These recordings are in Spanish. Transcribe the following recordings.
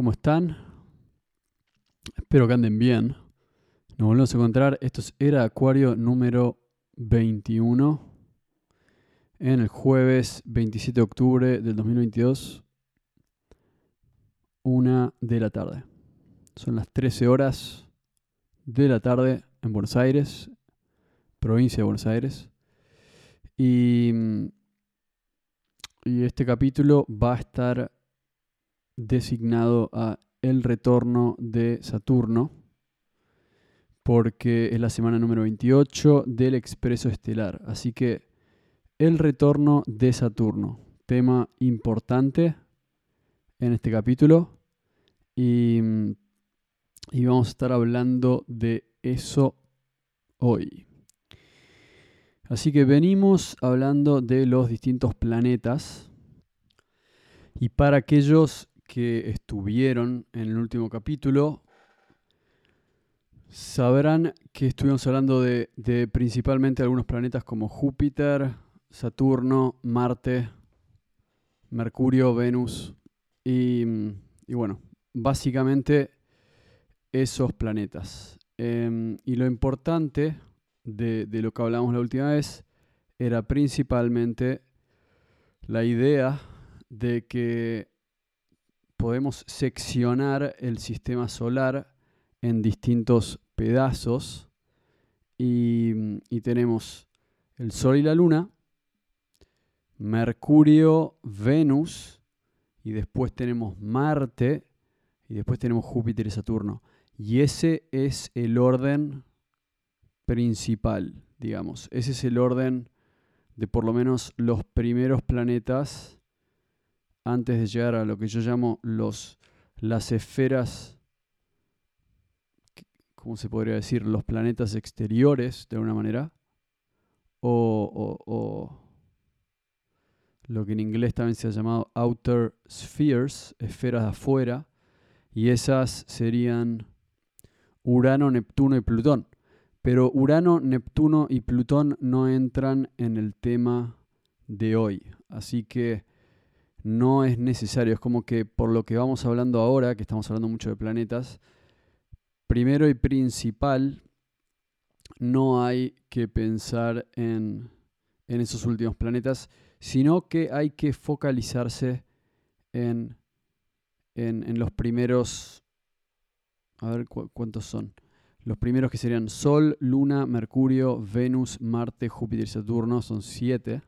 ¿cómo están? Espero que anden bien. Nos volvemos a encontrar. Esto es Era Acuario número 21 en el jueves 27 de octubre del 2022, una de la tarde. Son las 13 horas de la tarde en Buenos Aires, provincia de Buenos Aires. Y, y este capítulo va a estar designado a el retorno de Saturno, porque es la semana número 28 del expreso estelar. Así que el retorno de Saturno, tema importante en este capítulo. Y, y vamos a estar hablando de eso hoy. Así que venimos hablando de los distintos planetas. Y para aquellos que estuvieron en el último capítulo sabrán que estuvimos hablando de, principalmente algunos planetas como Júpiter, Saturno, Marte, Mercurio, Venus y, bueno, básicamente esos planetas. Em, y lo importante de, de lo que hablamos la última vez era principalmente la idea de que podemos seccionar el sistema solar en distintos pedazos y, tenemos el Sol y la Luna, Mercurio, Venus y después tenemos Marte y después tenemos Júpiter y Saturno. Y ese es el orden principal, digamos. Ese es el orden de por lo menos los primeros planetas antes de llegar a lo que yo llamo los, las esferas, ¿cómo se podría decir? Los planetas exteriores, de alguna manera, o, o, lo que en inglés también se ha llamado outer spheres, esferas de afuera, y esas serían Urano, Neptuno y Plutón. Pero Urano, Neptuno y Plutón no entran en el tema de hoy. Así que no es necesario. Es como que por lo que vamos hablando ahora, que estamos hablando mucho de planetas, primero y principal, no hay que pensar en, esos últimos planetas, sino que hay que focalizarse en, en, los primeros, a ver cuántos son. Los primeros que serían Sol, Luna, Mercurio, Venus, Marte, Júpiter y Saturno, son siete.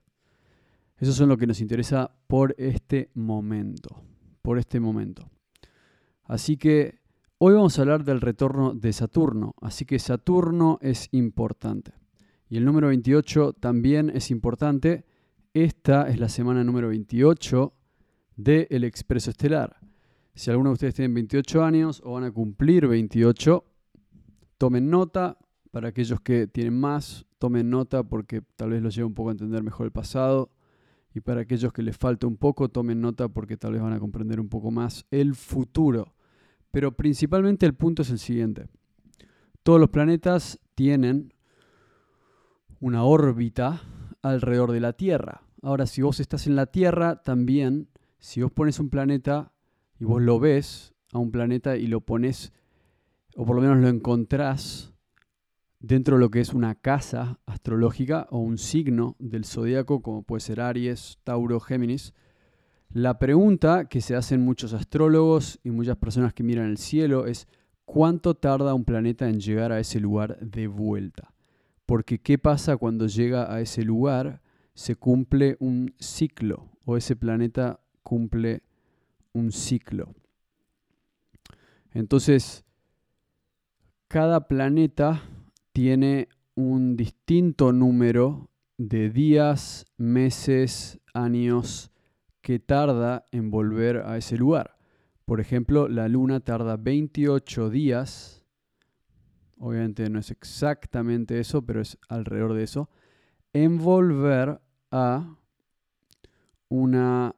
Eso es lo que nos interesa por este momento. Por este momento. Así que hoy vamos a hablar del retorno de Saturno. Así que Saturno es importante. Y el número 28 también es importante. Esta es la semana número 28 del Expreso Estelar. Si alguno de ustedes tiene 28 años o van a cumplir 28, tomen nota. Para aquellos que tienen más, tomen nota porque tal vez los lleve un poco a entender mejor el pasado y para aquellos que les falta un poco, tomen nota porque tal vez van a comprender un poco más el futuro. Pero principalmente el punto es el siguiente. Todos los planetas tienen una órbita alrededor de la Tierra. Ahora, si vos estás en la Tierra, también, si vos pones un planeta y vos lo ves a un planeta y lo pones, o por lo menos lo encontrás dentro de lo que es una casa astrológica o un signo del zodíaco, como puede ser Aries, Tauro, Géminis, la pregunta que se hacen muchos astrólogos y muchas personas que miran el cielo es ¿cuánto tarda un planeta en llegar a ese lugar de vuelta? Porque ¿qué pasa cuando llega a ese lugar? Se cumple un ciclo o ese planeta cumple un ciclo. Entonces, cada planeta tiene un distinto número de días, meses, años que tarda en volver a ese lugar. Por ejemplo, la luna tarda 28 días, obviamente no es exactamente eso, pero es alrededor de eso, en volver a una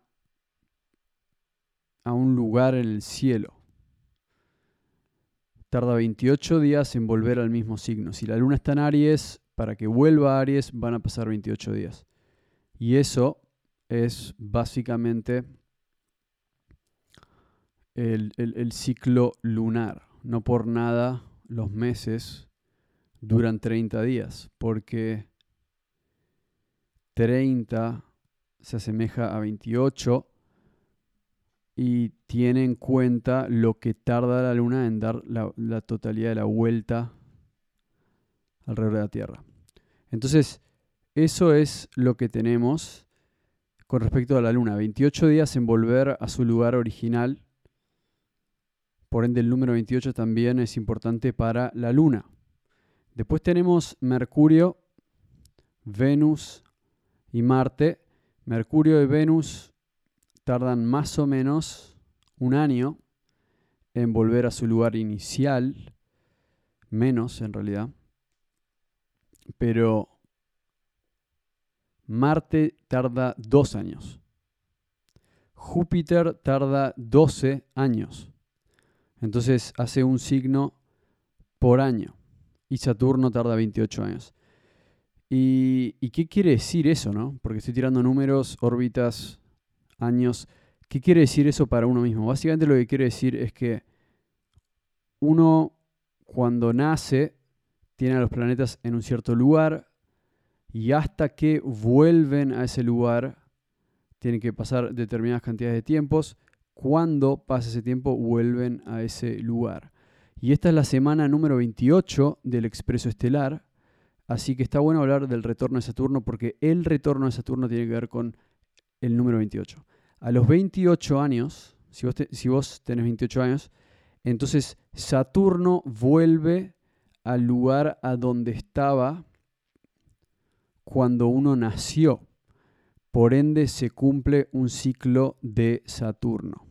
a un lugar en el cielo tarda 28 días en volver al mismo signo. Si la luna está en Aries, para que vuelva a Aries van a pasar 28 días. Y eso es básicamente el, ciclo lunar. No por nada los meses duran 30 días, porque 30 se asemeja a 28 y tiene en cuenta lo que tarda la luna en dar la, la, totalidad de la vuelta alrededor de la Tierra. Entonces, eso es lo que tenemos con respecto a la luna. 28 días en volver a su lugar original por ende, el número 28 también es importante para la Luna. Después tenemos Mercurio, Venus y Marte. Mercurio y Venus tardan más o menos un año en volver a su lugar inicial, menos en realidad. Pero Marte tarda dos años. Júpiter tarda 12 años. Entonces hace un signo por año. Y Saturno tarda 28 años. ¿Y, qué quiere decir eso, no? Porque estoy tirando números, órbitas, años. ¿Qué quiere decir eso para uno mismo? Básicamente lo que quiere decir es que uno cuando nace tiene a los planetas en un cierto lugar y hasta que vuelven a ese lugar tienen que pasar determinadas cantidades de tiempos cuando pasa ese tiempo vuelven a ese lugar. Y esta es la semana número 28 del Expreso Estelar, así que está bueno hablar del retorno de Saturno porque el retorno de Saturno tiene que ver con el número 28. A los 28 años, si vos, si vos tenés 28 años, entonces Saturno vuelve al lugar a donde estaba cuando uno nació. Por ende, se cumple un ciclo de Saturno.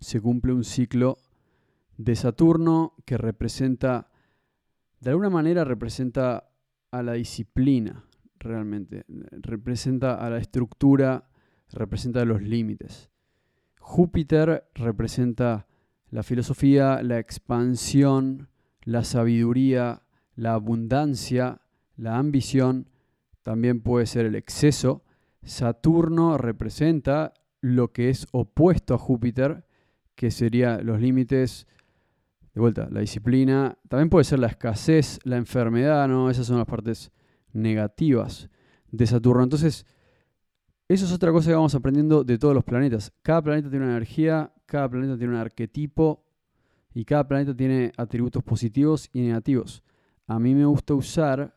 Se cumple un ciclo de Saturno que representa, de alguna manera representa a la disciplina, realmente. Representa a la estructura, representa los límites. Júpiter representa la filosofía, la expansión, la sabiduría, la abundancia, la ambición, también puede ser el exceso, Saturno representa lo que es opuesto a Júpiter, que sería los límites, de vuelta, la disciplina, también puede ser la escasez, la enfermedad, ¿no? Esas son las partes negativas de Saturno. Entonces, eso es otra cosa que vamos aprendiendo de todos los planetas. Cada planeta tiene una energía, cada planeta tiene un arquetipo y cada planeta tiene atributos positivos y negativos. A mí me gusta usar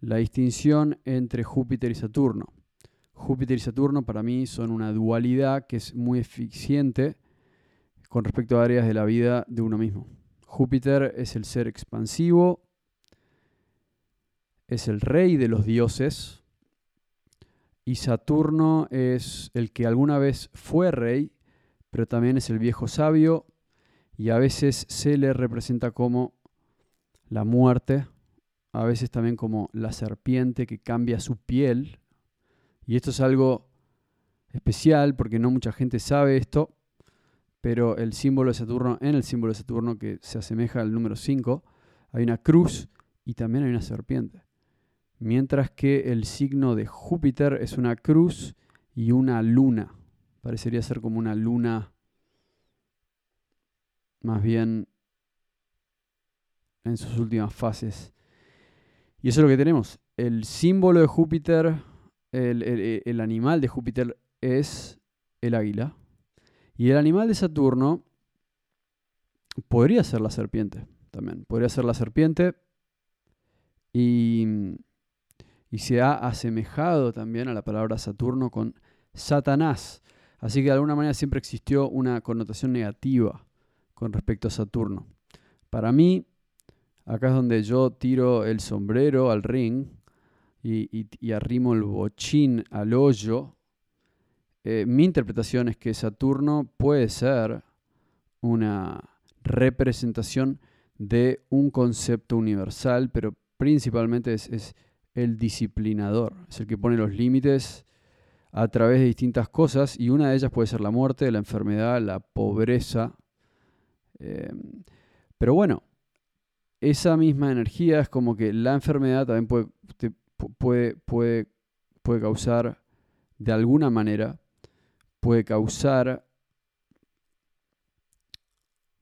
la distinción entre Júpiter y Saturno. Júpiter y Saturno para mí son una dualidad que es muy eficiente con respecto a áreas de la vida de uno mismo. Júpiter es el ser expansivo, es el rey de los dioses, y Saturno es el que alguna vez fue rey, pero también es el viejo sabio, y a veces se le representa como la muerte, a veces también como la serpiente que cambia su piel y esto es algo especial porque no mucha gente sabe esto, pero el símbolo de Saturno, en el símbolo de Saturno que se asemeja al número 5, hay una cruz y también hay una serpiente. Mientras que el signo de Júpiter es una cruz y una luna. Parecería ser como una luna más bien en sus últimas fases. Y eso es lo que tenemos. El símbolo de Júpiter el, animal de Júpiter es el águila. Y el animal de Saturno podría ser la serpiente también. Podría ser la serpiente. Y, y, se ha asemejado también a la palabra Saturno con Satanás. Así que de alguna manera siempre existió una connotación negativa con respecto a Saturno. Para mí, acá es donde yo tiro el sombrero al ring y, arrimo el bochín al hoyo, eh, mi interpretación es que Saturno puede ser una representación de un concepto universal, pero principalmente es, el disciplinador, es el que pone los límites a través de distintas cosas y una de ellas puede ser la muerte, la enfermedad, la pobreza. Em, pero bueno, esa misma energía es como que la enfermedad también puede, puede, puede, puede causar, de alguna manera, puede causar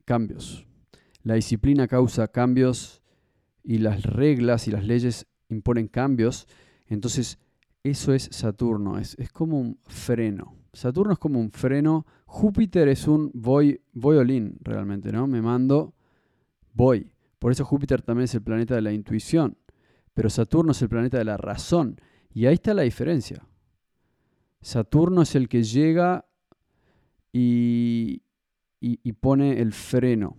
cambios. La disciplina causa cambios y las reglas y las leyes imponen cambios. Entonces, eso es Saturno, es, es como un freno. Saturno es como un freno. Júpiter es un voy, voy realmente, ¿no? Me mando, voy. Por eso Júpiter también es el planeta de la intuición. Pero Saturno es el planeta de la razón. Y ahí está la diferencia. Saturno es el que llega y, y, pone el freno.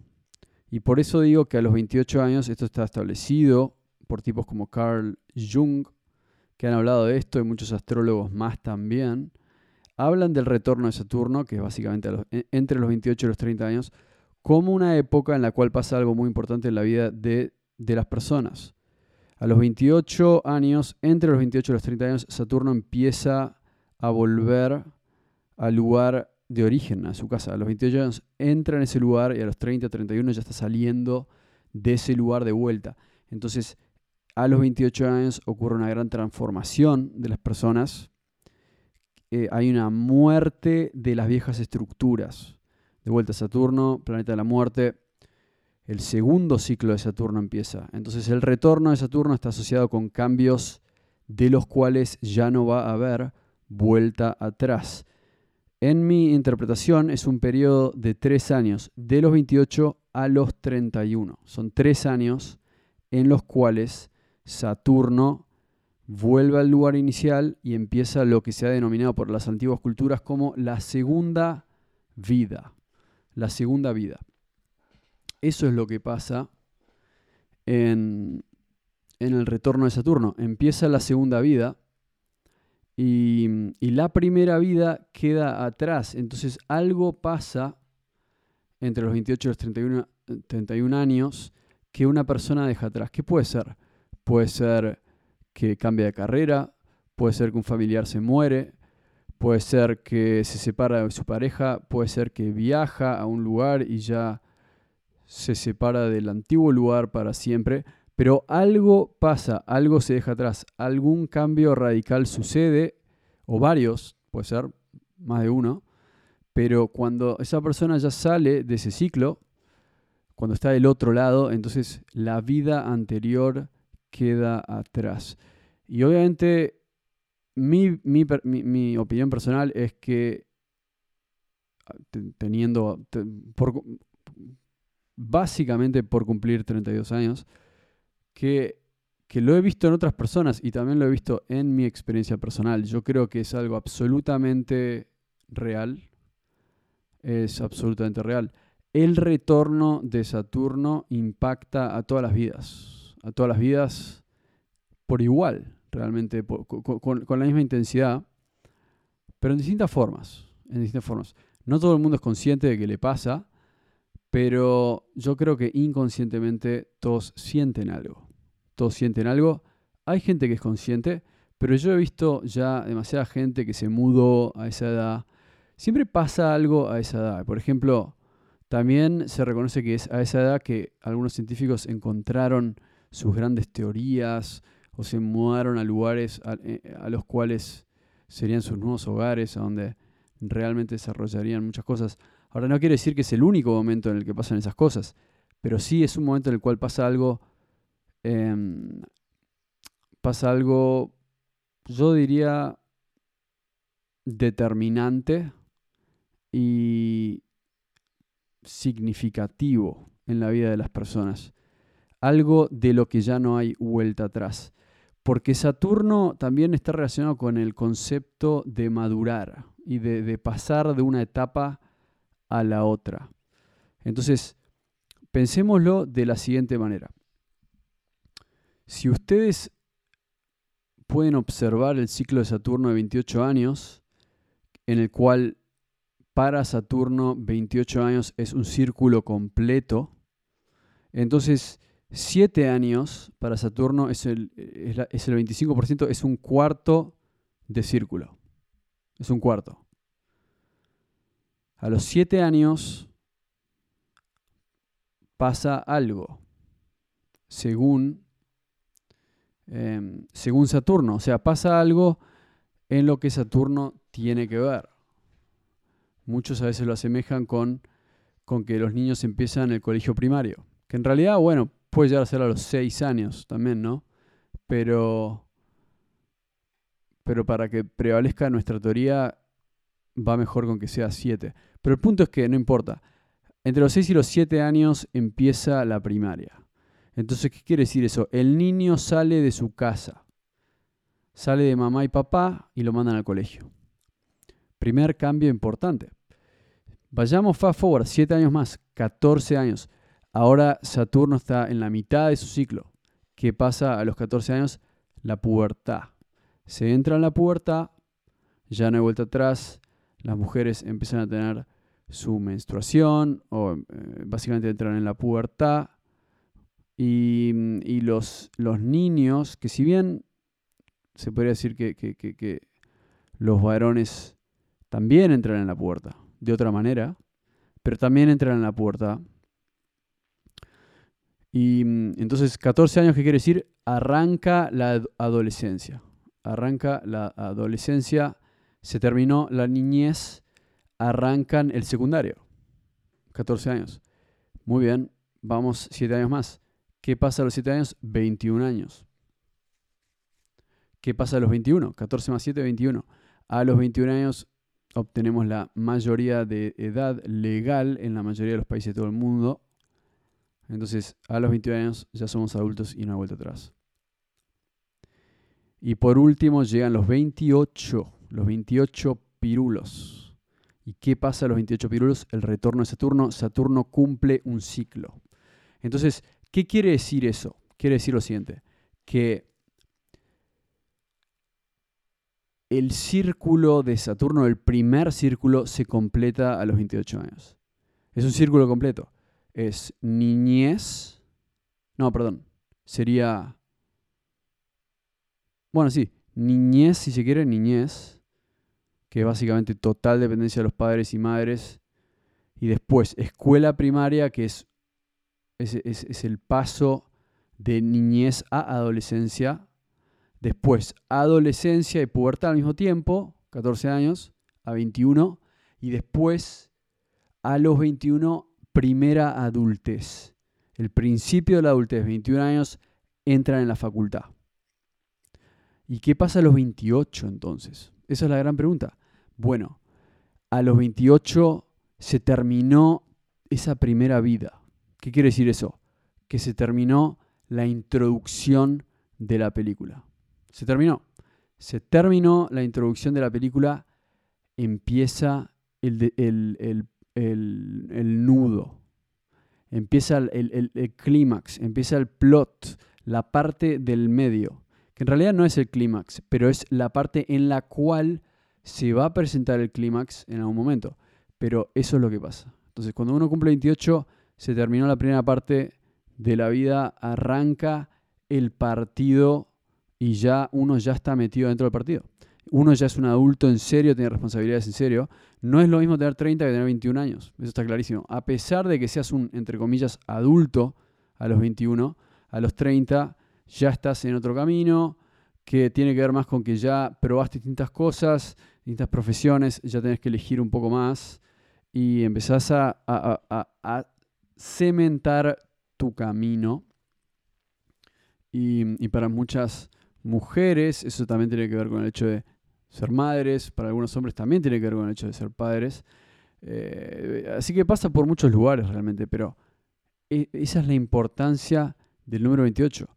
Y por eso digo que a los 28 años esto está establecido por tipos como Carl Jung, que han hablado de esto y muchos astrólogos más también hablan del retorno de Saturno, que es básicamente entre los 28 y los 30 años, como una época en la cual pasa algo muy importante en la vida de, las personas. A los 28 años, entre los 28 y los 30 años, Saturno empieza a volver al lugar de origen, a su casa. A los 28 años entra en ese lugar y a los 30, 31 ya está saliendo de ese lugar de vuelta. Entonces, a los 28 años ocurre una gran transformación de las personas eh, hay una muerte de las viejas estructuras. De vuelta a Saturno, planeta de la muerte, el segundo ciclo de Saturno empieza. Entonces el retorno de Saturno está asociado con cambios de los cuales ya no va a haber vuelta atrás. En mi interpretación es un periodo de tres años, de los 28 a los 31. Son tres años en los cuales Saturno vuelve al lugar inicial y empieza lo que se ha denominado por las antiguas culturas como la segunda vida. La segunda vida. Eso es lo que pasa en, el retorno de Saturno. Empieza la segunda vida y, la primera vida queda atrás. Entonces algo pasa entre los 28 y los 31, 31 años que una persona deja atrás. ¿Qué puede ser? Puede ser que cambia de carrera, puede ser que un familiar se muere, puede ser que se separa de su pareja, puede ser que viaja a un lugar y ya se separa del antiguo lugar para siempre, pero algo pasa, algo se deja atrás, algún cambio radical sucede, o varios, puede ser más de uno, pero cuando esa persona ya sale de ese ciclo, cuando está del otro lado, entonces la vida anterior queda atrás. Y obviamente mi, opinión personal es que ah, teniendo, básicamente por cumplir 32 años, que, que lo he visto en otras personas y también lo he visto en mi experiencia personal. Yo creo que es algo absolutamente real. Es absolutamente real. El retorno de Saturno impacta a todas las vidas a todas las vidas por igual, realmente, con, la misma intensidad, pero en distintas formas, en distintas formas. No todo el mundo es consciente de que le pasa, pero yo creo que inconscientemente todos sienten algo. Todos sienten algo. Hay gente que es consciente, pero yo he visto ya demasiada gente que se mudó a esa edad. Siempre pasa algo a esa edad. Por ejemplo, también se reconoce que es a esa edad que algunos científicos encontraron sus grandes teorías o se mudaron a lugares eh, a, los cuales serían sus nuevos hogares, a donde realmente desarrollarían muchas cosas. Ahora no quiere decir que es el único momento en el que pasan esas cosas, pero sí es un momento en el cual pasa algo, em, pasa algo, yo diría, determinante y significativo en la vida de las personas algo de lo que ya no hay vuelta atrás. Porque Saturno también está relacionado con el concepto de madurar y de, pasar de una etapa a la otra. Entonces, pensémoslo de la siguiente manera. Si ustedes pueden observar el ciclo de Saturno de 28 años, en el cual para Saturno 28 años es un círculo completo, entonces Siete años para Saturno es el, es, el 25%, es un cuarto de círculo. Es un cuarto. A los siete años pasa algo, según, em, según Saturno. O sea, pasa algo en lo que Saturno tiene que ver. Muchos a veces lo asemejan con con que los niños empiezan el colegio primario. Que en realidad, bueno, puede llegar a ser a los 6 años también, ¿no? Pero, pero para que prevalezca nuestra teoría, va mejor con que sea 7. Pero el punto es que no importa. Entre los 6 y los 7 años empieza la primaria. Entonces, ¿qué quiere decir eso? El niño sale de su casa, sale de mamá y papá y lo mandan al colegio. Primer cambio importante. Vayamos fast forward, 7 años más, 14 años. Ahora Saturno está en la mitad de su ciclo. ¿Qué pasa a los 14 años? La pubertad. Se entra en la pubertad, ya no hay vuelta atrás, las mujeres empiezan a tener su menstruación o eh, básicamente entran en la pubertad y, los, los, niños, que si bien se podría decir que, que, los varones también entran en la puerta, de otra manera, pero también entran en la puerta. Y mm, entonces, 14 años, ¿qué quiere decir? Arranca la adolescencia. Arranca la adolescencia, se terminó la niñez, arrancan el secundario. 14 años. Muy bien, vamos 7 años más. ¿Qué pasa a los 7 años? 21 años. ¿Qué pasa a los 21? 14 más 7, 21. A los 21 años obtenemos la mayoría de edad legal en la mayoría de los países de todo el mundo. Entonces, a los 21 años ya somos adultos y no hay vuelta atrás. Y por último llegan los 28, los 28 pirulos. ¿Y qué pasa a los 28 pirulos? El retorno de Saturno. Saturno cumple un ciclo. Entonces, ¿Qué quiere decir eso? Quiere decir lo siguiente, que el círculo de Saturno, el primer círculo, se completa a los 28 años. Es un círculo completo. Es niñez. No, perdón. Sería... Bueno, sí. Niñez, si se quiere, niñez. Que es básicamente total dependencia de los padres y madres. Y después, escuela primaria, que es es, el paso de niñez a adolescencia. Después, adolescencia y pubertad al mismo tiempo, 14 años a 21. Y después, a los 21, primera adultez. El principio de la adultez, 21 años, entran en la facultad. ¿Y qué pasa a los 28 entonces? Esa es la gran pregunta. Bueno, a los 28 se terminó esa primera vida. ¿Qué quiere decir eso? Que se terminó la introducción de la película. Se terminó. Se terminó la introducción de la película, empieza el, el, nudo, empieza el, el clímax, empieza el plot, la parte del medio, que en realidad no es el clímax, pero es la parte en la cual se va a presentar el clímax en algún momento. Pero eso es lo que pasa. Entonces, cuando uno cumple 28, se terminó la primera parte de la vida, arranca el partido y ya uno ya está metido dentro del partido. Uno ya es un adulto en serio, tiene responsabilidades en serio. No es lo mismo tener 30 que tener 21 años, eso está clarísimo. A pesar de que seas un, entre comillas, adulto a los 21, a los 30 ya estás en otro camino, que tiene que ver más con que ya probaste distintas cosas, distintas profesiones, ya tenés que elegir un poco más y empezás a, a cementar tu camino. Y, para muchas mujeres eso también tiene que ver con el hecho de ser madres, para algunos hombres también tiene que ver con el hecho de ser padres. Eh, así que pasa por muchos lugares realmente, pero e, esa es la importancia del número 28.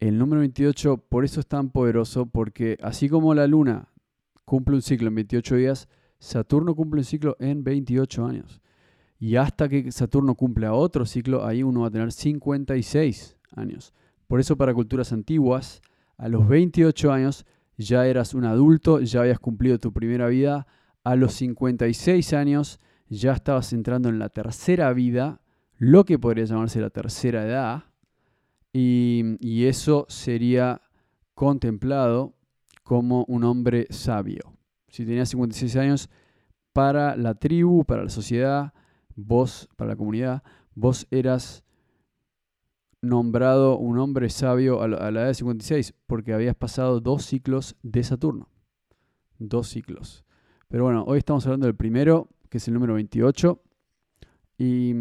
El número 28 por eso es tan poderoso, porque así como la luna cumple un ciclo en 28 días, Saturno cumple un ciclo en 28 años. Y hasta que Saturno cumpla otro ciclo, ahí uno va a tener 56 años. Por eso para culturas antiguas, a los 28 años ya eras un adulto, ya habías cumplido tu primera vida. A los 56 años ya estabas entrando en la tercera vida, lo que podría llamarse la tercera edad. Y, y eso sería contemplado como un hombre sabio. Si tenías 56 años, para la tribu, para la sociedad, vos, para la comunidad, vos eras nombrado un hombre sabio a la, edad de 56 porque habías pasado dos ciclos de Saturno. Dos ciclos. Pero bueno, hoy estamos hablando del primero, que es el número 28. Y,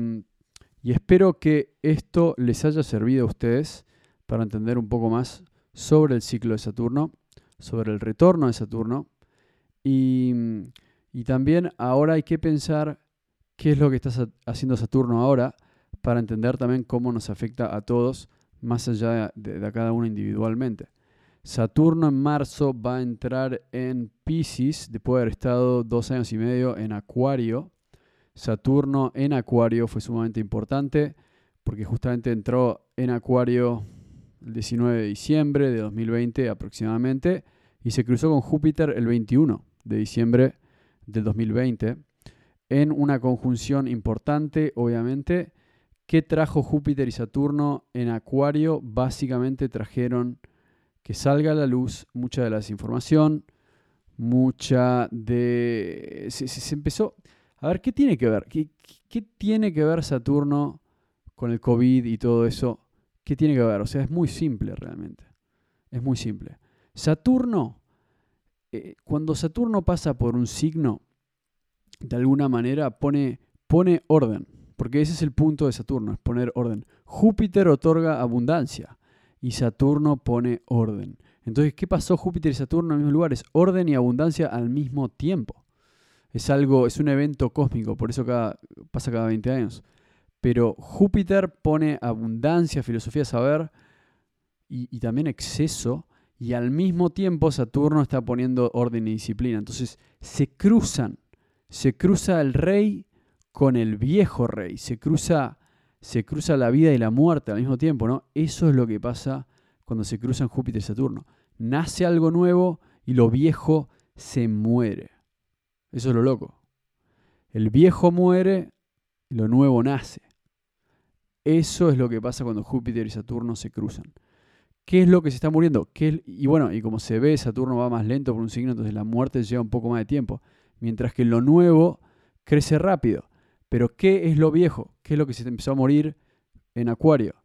y espero que esto les haya servido a ustedes para entender un poco más sobre el ciclo de Saturno, sobre el retorno de Saturno. Y, y también ahora hay que pensar qué es lo que está haciendo Saturno ahora para entender también cómo nos afecta a todos, más allá de, cada uno individualmente. Saturno en marzo va a entrar en Pisces, después de haber estado dos años y medio en Acuario. Saturno en Acuario fue sumamente importante porque justamente entró en Acuario el 19 de diciembre de 2020 aproximadamente y se cruzó con Júpiter el 21 de diciembre del 2020 en una conjunción importante, obviamente, ¿Qué trajo Júpiter y Saturno en Acuario? Básicamente trajeron que salga a la luz mucha de la desinformación, mucha de... Se, empezó... A ver, ¿qué tiene que ver? ¿Qué, ¿Qué, tiene que ver Saturno con el COVID y todo eso? ¿Qué tiene que ver? O sea, es muy simple realmente. Es muy simple. Saturno, eh, cuando Saturno pasa por un signo, de alguna manera pone, pone orden. Porque ese es el punto de Saturno, es poner orden. Júpiter otorga abundancia y Saturno pone orden. Entonces, ¿qué pasó Júpiter y Saturno en los mismos lugares? Orden y abundancia al mismo tiempo. Es algo, es un evento cósmico, por eso cada, pasa cada 20 años. Pero Júpiter pone abundancia, filosofía, saber y también exceso, y al mismo tiempo Saturno está poniendo orden y disciplina. Entonces se cruzan, se cruza el rey con el viejo rey, se cruza, se cruza la vida y la muerte al mismo tiempo, ¿no? Eso es lo que pasa cuando se cruzan Júpiter y Saturno. Nace algo nuevo y lo viejo se muere. Eso es lo loco. El viejo muere y lo nuevo nace. Eso es lo que pasa cuando Júpiter y Saturno se cruzan. ¿Qué es lo que se está muriendo? ¿Qué y bueno, y como se ve, Saturno va más lento por un signo, entonces la muerte lleva un poco más de tiempo. Mientras que lo nuevo crece rápido. Pero ¿qué es lo viejo? ¿Qué es lo que se empezó a morir en Acuario?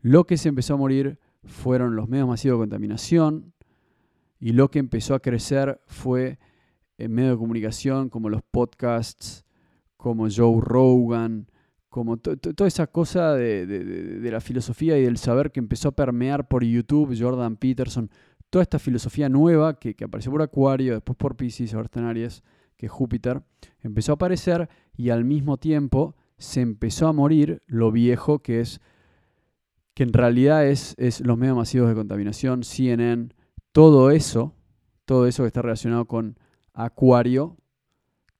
Lo que se empezó a morir fueron los medios masivos de contaminación y lo que empezó a crecer fue en medios de comunicación como los podcasts, como Joe Rogan, como toda esa cosa de, de, la filosofía y del saber que empezó a permear por YouTube, Jordan Peterson, toda esta filosofía nueva que, que apareció por Acuario, después por Pisces, ahora está que Júpiter, empezó a aparecer y al mismo tiempo se empezó a morir lo viejo que es, que en realidad es, los medios masivos de contaminación, CNN, todo eso, todo eso que está relacionado con Acuario,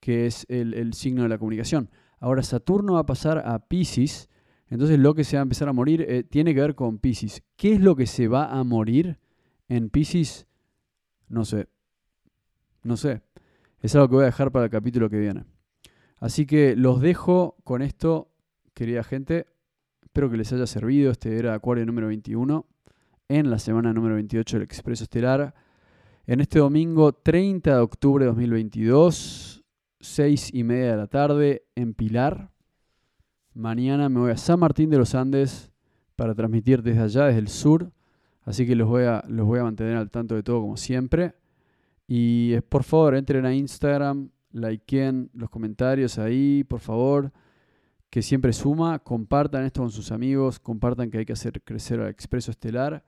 que es el, signo de la comunicación. Ahora Saturno va a pasar a Pisces, entonces lo que se va a empezar a morir eh, tiene que ver con Pisces. ¿Qué es lo que se va a morir en Pisces? No sé. No sé. Es algo que voy a dejar para el capítulo que viene. Así que los dejo con esto, querida gente. Espero que les haya servido. Este era Acuario número 21 en la semana número 28 del Expreso Estelar. En este domingo 30 de octubre de 2022, 6 y media de la tarde en Pilar. Mañana me voy a San Martín de los Andes para transmitir desde allá, desde el sur. Así que los voy a, los voy a mantener al tanto de todo como siempre. Y por favor, entren a Instagram, likeen los comentarios ahí, por favor, que siempre suma. Compartan esto con sus amigos, compartan que hay que hacer crecer al Expreso Estelar.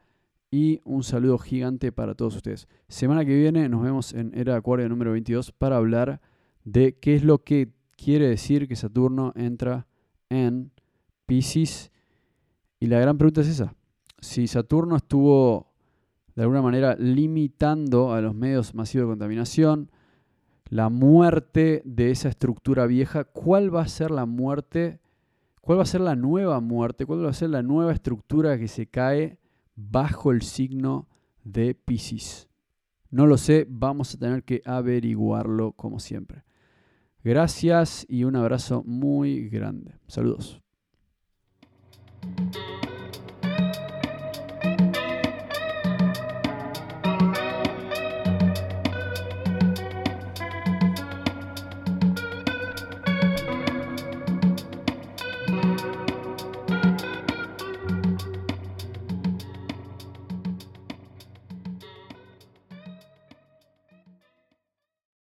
Y un saludo gigante para todos ustedes. Semana que viene nos vemos en Era Acuario número 22 para hablar de qué es lo que quiere decir que Saturno entra en Pisces. Y la gran pregunta es esa. Si Saturno estuvo de alguna manera limitando a los medios masivos de contaminación, la muerte de esa estructura vieja, ¿cuál va a ser la muerte? ¿Cuál va a ser la nueva muerte? ¿Cuál va a ser la nueva estructura que se cae bajo el signo de Pisces? No lo sé, vamos a tener que averiguarlo como siempre. Gracias y un abrazo muy grande. Saludos.